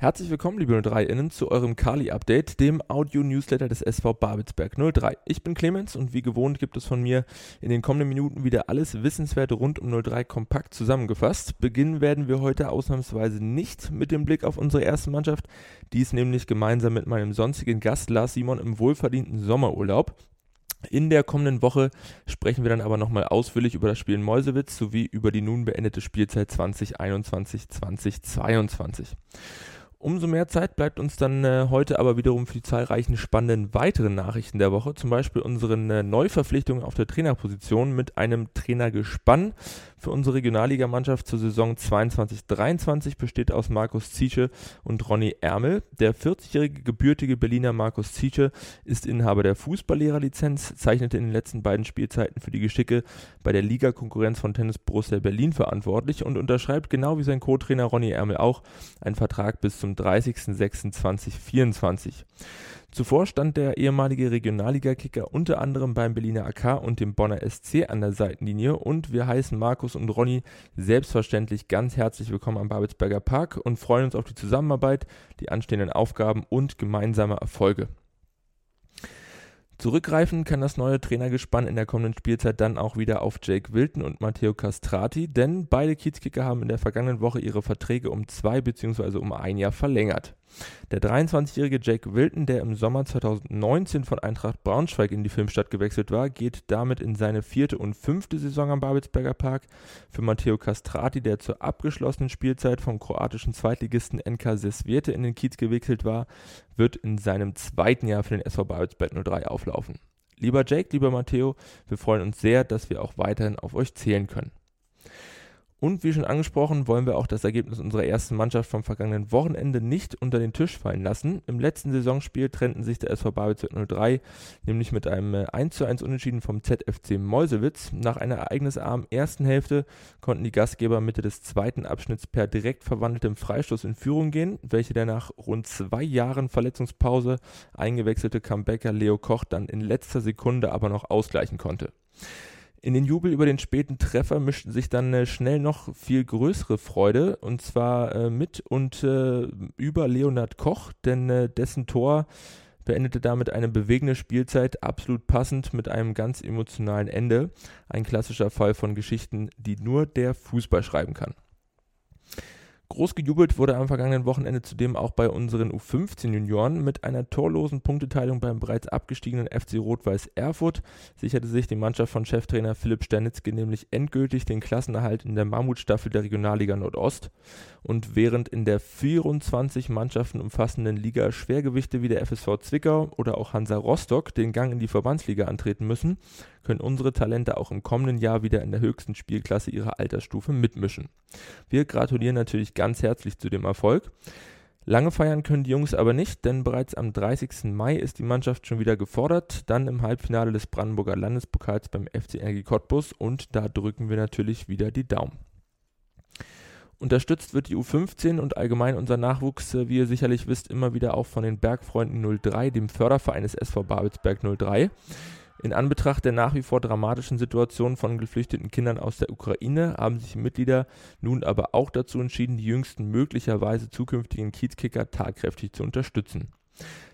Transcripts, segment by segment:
Herzlich willkommen, liebe 03-Innen, zu eurem Kali-Update, dem Audio-Newsletter des SV Babelsberg 03. Ich bin Clemens und wie gewohnt gibt es von mir in den kommenden Minuten wieder alles Wissenswerte rund um 03 kompakt zusammengefasst. Beginnen werden wir heute ausnahmsweise nicht mit dem Blick auf unsere erste Mannschaft. Die ist nämlich gemeinsam mit meinem sonstigen Gast Lars Simon im wohlverdienten Sommerurlaub. In der kommenden Woche sprechen wir dann aber nochmal ausführlich über das Spiel in Mäusewitz sowie über die nun beendete Spielzeit 2021-2022. Umso mehr Zeit bleibt uns dann äh, heute aber wiederum für die zahlreichen spannenden weiteren Nachrichten der Woche, zum Beispiel unseren äh, Neuverpflichtungen auf der Trainerposition mit einem Trainergespann. Für unsere Regionalligamannschaft zur Saison 22-23 besteht aus Markus Zietsche und Ronny Ermel. Der 40-jährige gebürtige Berliner Markus Zietsche ist Inhaber der Fußballlehrerlizenz, zeichnete in den letzten beiden Spielzeiten für die Geschicke bei der Ligakonkurrenz von Tennis Borussia Berlin verantwortlich und unterschreibt genau wie sein Co-Trainer Ronny Ermel auch einen Vertrag bis zum 30.06.2024. Zuvor stand der ehemalige Regionalliga-Kicker unter anderem beim Berliner AK und dem Bonner SC an der Seitenlinie und wir heißen Markus und Ronny selbstverständlich ganz herzlich willkommen am Babelsberger Park und freuen uns auf die Zusammenarbeit, die anstehenden Aufgaben und gemeinsame Erfolge. Zurückgreifen kann das neue Trainergespann in der kommenden Spielzeit dann auch wieder auf Jake Wilton und Matteo Castrati, denn beide Kiezkicker haben in der vergangenen Woche ihre Verträge um zwei bzw. um ein Jahr verlängert. Der 23-jährige Jake Wilton, der im Sommer 2019 von Eintracht Braunschweig in die Filmstadt gewechselt war, geht damit in seine vierte und fünfte Saison am Babelsberger Park. Für Matteo Castrati, der zur abgeschlossenen Spielzeit vom kroatischen Zweitligisten NK Sesvete in den Kiez gewechselt war, wird in seinem zweiten Jahr für den SV Babelsberg 03 auflaufen. Lieber Jake, lieber Matteo, wir freuen uns sehr, dass wir auch weiterhin auf euch zählen können. Und wie schon angesprochen, wollen wir auch das Ergebnis unserer ersten Mannschaft vom vergangenen Wochenende nicht unter den Tisch fallen lassen. Im letzten Saisonspiel trennten sich der SV Babelsberg 03 nämlich mit einem 1 zu 1 Unentschieden vom ZFC Meusewitz. Nach einer ereignisarmen ersten Hälfte konnten die Gastgeber Mitte des zweiten Abschnitts per direkt verwandeltem Freistoß in Führung gehen, welche der nach rund zwei Jahren Verletzungspause eingewechselte Comebacker Leo Koch dann in letzter Sekunde aber noch ausgleichen konnte. In den Jubel über den späten Treffer mischten sich dann äh, schnell noch viel größere Freude und zwar äh, mit und äh, über Leonard Koch, denn äh, dessen Tor beendete damit eine bewegende Spielzeit, absolut passend mit einem ganz emotionalen Ende. Ein klassischer Fall von Geschichten, die nur der Fußball schreiben kann. Groß gejubelt wurde am vergangenen Wochenende zudem auch bei unseren U15-Junioren. Mit einer torlosen Punkteteilung beim bereits abgestiegenen FC Rot-Weiß Erfurt sicherte sich die Mannschaft von Cheftrainer Philipp Sternitzky nämlich endgültig den Klassenerhalt in der Mammutstaffel der Regionalliga Nordost. Und während in der 24 Mannschaften umfassenden Liga Schwergewichte wie der FSV Zwickau oder auch Hansa Rostock den Gang in die Verbandsliga antreten müssen, können unsere Talente auch im kommenden Jahr wieder in der höchsten Spielklasse ihrer Altersstufe mitmischen. Wir gratulieren natürlich ganz herzlich zu dem Erfolg. Lange feiern können die Jungs aber nicht, denn bereits am 30. Mai ist die Mannschaft schon wieder gefordert, dann im Halbfinale des Brandenburger Landespokals beim FC Energie Cottbus und da drücken wir natürlich wieder die Daumen. Unterstützt wird die U15 und allgemein unser Nachwuchs, äh, wie ihr sicherlich wisst, immer wieder auch von den Bergfreunden 03, dem Förderverein des SV Babelsberg 03. In Anbetracht der nach wie vor dramatischen Situation von geflüchteten Kindern aus der Ukraine haben sich Mitglieder nun aber auch dazu entschieden, die jüngsten möglicherweise zukünftigen Kiezkicker tatkräftig zu unterstützen.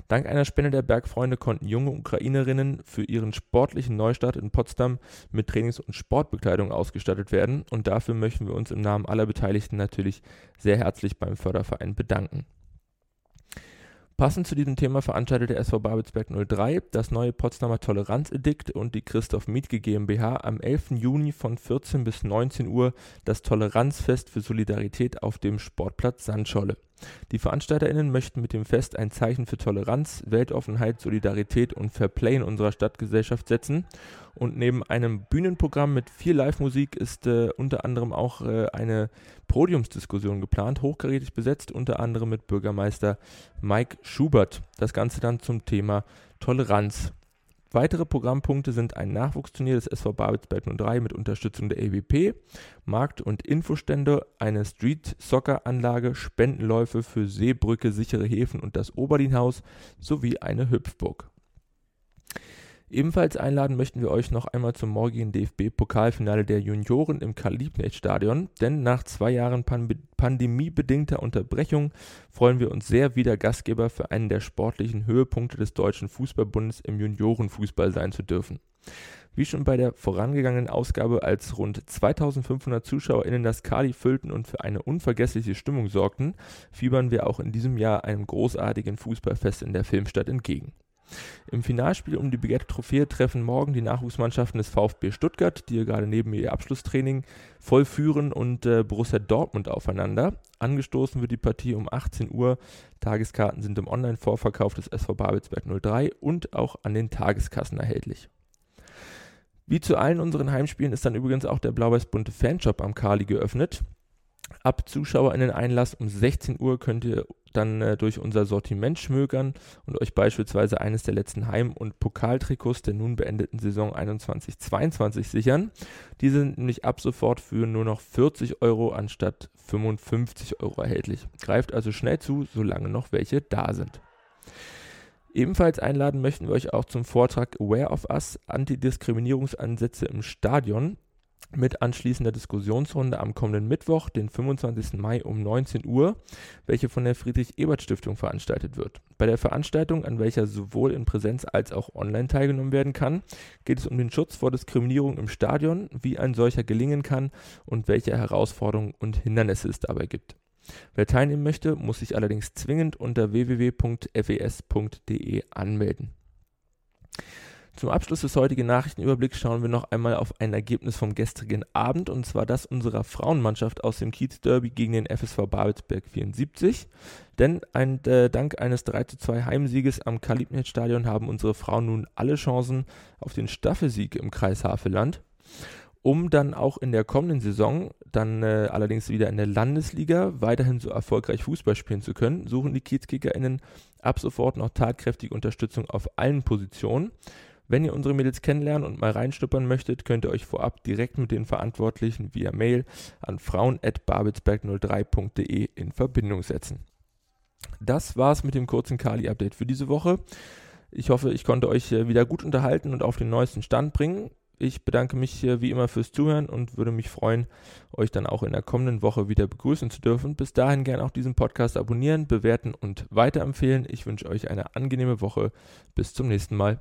Dank einer Spende der Bergfreunde konnten junge Ukrainerinnen für ihren sportlichen Neustart in Potsdam mit Trainings- und Sportbekleidung ausgestattet werden und dafür möchten wir uns im Namen aller Beteiligten natürlich sehr herzlich beim Förderverein bedanken. Passend zu diesem Thema veranstaltet der SV Babelsberg 03 das neue Potsdamer Toleranzedikt und die Christoph Mietke GmbH am 11. Juni von 14 bis 19 Uhr das Toleranzfest für Solidarität auf dem Sportplatz Sandscholle. Die VeranstalterInnen möchten mit dem Fest ein Zeichen für Toleranz, Weltoffenheit, Solidarität und Fairplay in unserer Stadtgesellschaft setzen. Und neben einem Bühnenprogramm mit viel Live-Musik ist äh, unter anderem auch äh, eine Podiumsdiskussion geplant, hochkarätig besetzt, unter anderem mit Bürgermeister Mike Schubert. Das Ganze dann zum Thema Toleranz. Weitere Programmpunkte sind ein Nachwuchsturnier des SV Babelsberg 03 mit Unterstützung der EWP, Markt- und Infostände, eine Street-Soccer-Anlage, Spendenläufe für Seebrücke, sichere Häfen und das Oberlinhaus sowie eine Hüpfburg. Ebenfalls einladen möchten wir euch noch einmal zum morgigen DFB-Pokalfinale der Junioren im Karl-Liebknecht-Stadion, denn nach zwei Jahren pan pandemiebedingter Unterbrechung freuen wir uns sehr, wieder Gastgeber für einen der sportlichen Höhepunkte des Deutschen Fußballbundes im Juniorenfußball sein zu dürfen. Wie schon bei der vorangegangenen Ausgabe, als rund 2500 ZuschauerInnen das Kali füllten und für eine unvergessliche Stimmung sorgten, fiebern wir auch in diesem Jahr einem großartigen Fußballfest in der Filmstadt entgegen. Im Finalspiel um die begehrte Trophäe treffen morgen die Nachwuchsmannschaften des VfB Stuttgart, die gerade neben ihr Abschlusstraining vollführen, und äh, Borussia Dortmund aufeinander. Angestoßen wird die Partie um 18 Uhr. Tageskarten sind im Online-Vorverkauf des SV Babelsberg 03 und auch an den Tageskassen erhältlich. Wie zu allen unseren Heimspielen ist dann übrigens auch der blau-weiß-bunte Fanshop am Kali geöffnet. Ab ZuschauerInnen-Einlass um 16 Uhr könnt ihr dann äh, durch unser Sortiment schmökern und euch beispielsweise eines der letzten Heim- und Pokaltrikots der nun beendeten Saison 21-22 sichern. Diese sind nämlich ab sofort für nur noch 40 Euro anstatt 55 Euro erhältlich. Greift also schnell zu, solange noch welche da sind. Ebenfalls einladen möchten wir euch auch zum Vortrag Aware of Us Antidiskriminierungsansätze im Stadion mit anschließender Diskussionsrunde am kommenden Mittwoch, den 25. Mai um 19 Uhr, welche von der Friedrich-Ebert-Stiftung veranstaltet wird. Bei der Veranstaltung, an welcher sowohl in Präsenz als auch online teilgenommen werden kann, geht es um den Schutz vor Diskriminierung im Stadion, wie ein solcher gelingen kann und welche Herausforderungen und Hindernisse es dabei gibt. Wer teilnehmen möchte, muss sich allerdings zwingend unter www.fes.de anmelden. Zum Abschluss des heutigen Nachrichtenüberblicks schauen wir noch einmal auf ein Ergebnis vom gestrigen Abend und zwar das unserer Frauenmannschaft aus dem Kiez Derby gegen den FSV Babelsberg 74. Denn ein, äh, dank eines 3 zu 2 Heimsieges am Kalibnet Stadion haben unsere Frauen nun alle Chancen auf den Staffelsieg im Kreis Havelland um dann auch in der kommenden Saison, dann äh, allerdings wieder in der Landesliga, weiterhin so erfolgreich Fußball spielen zu können, suchen die KiezkickerInnen ab sofort noch tatkräftige Unterstützung auf allen Positionen. Wenn ihr unsere Mädels kennenlernen und mal reinschnuppern möchtet, könnt ihr euch vorab direkt mit den Verantwortlichen via Mail an frauen.babelsberg03.de in Verbindung setzen. Das war's mit dem kurzen Kali-Update für diese Woche. Ich hoffe, ich konnte euch äh, wieder gut unterhalten und auf den neuesten Stand bringen. Ich bedanke mich wie immer fürs Zuhören und würde mich freuen, euch dann auch in der kommenden Woche wieder begrüßen zu dürfen. Bis dahin gerne auch diesen Podcast abonnieren, bewerten und weiterempfehlen. Ich wünsche euch eine angenehme Woche. Bis zum nächsten Mal.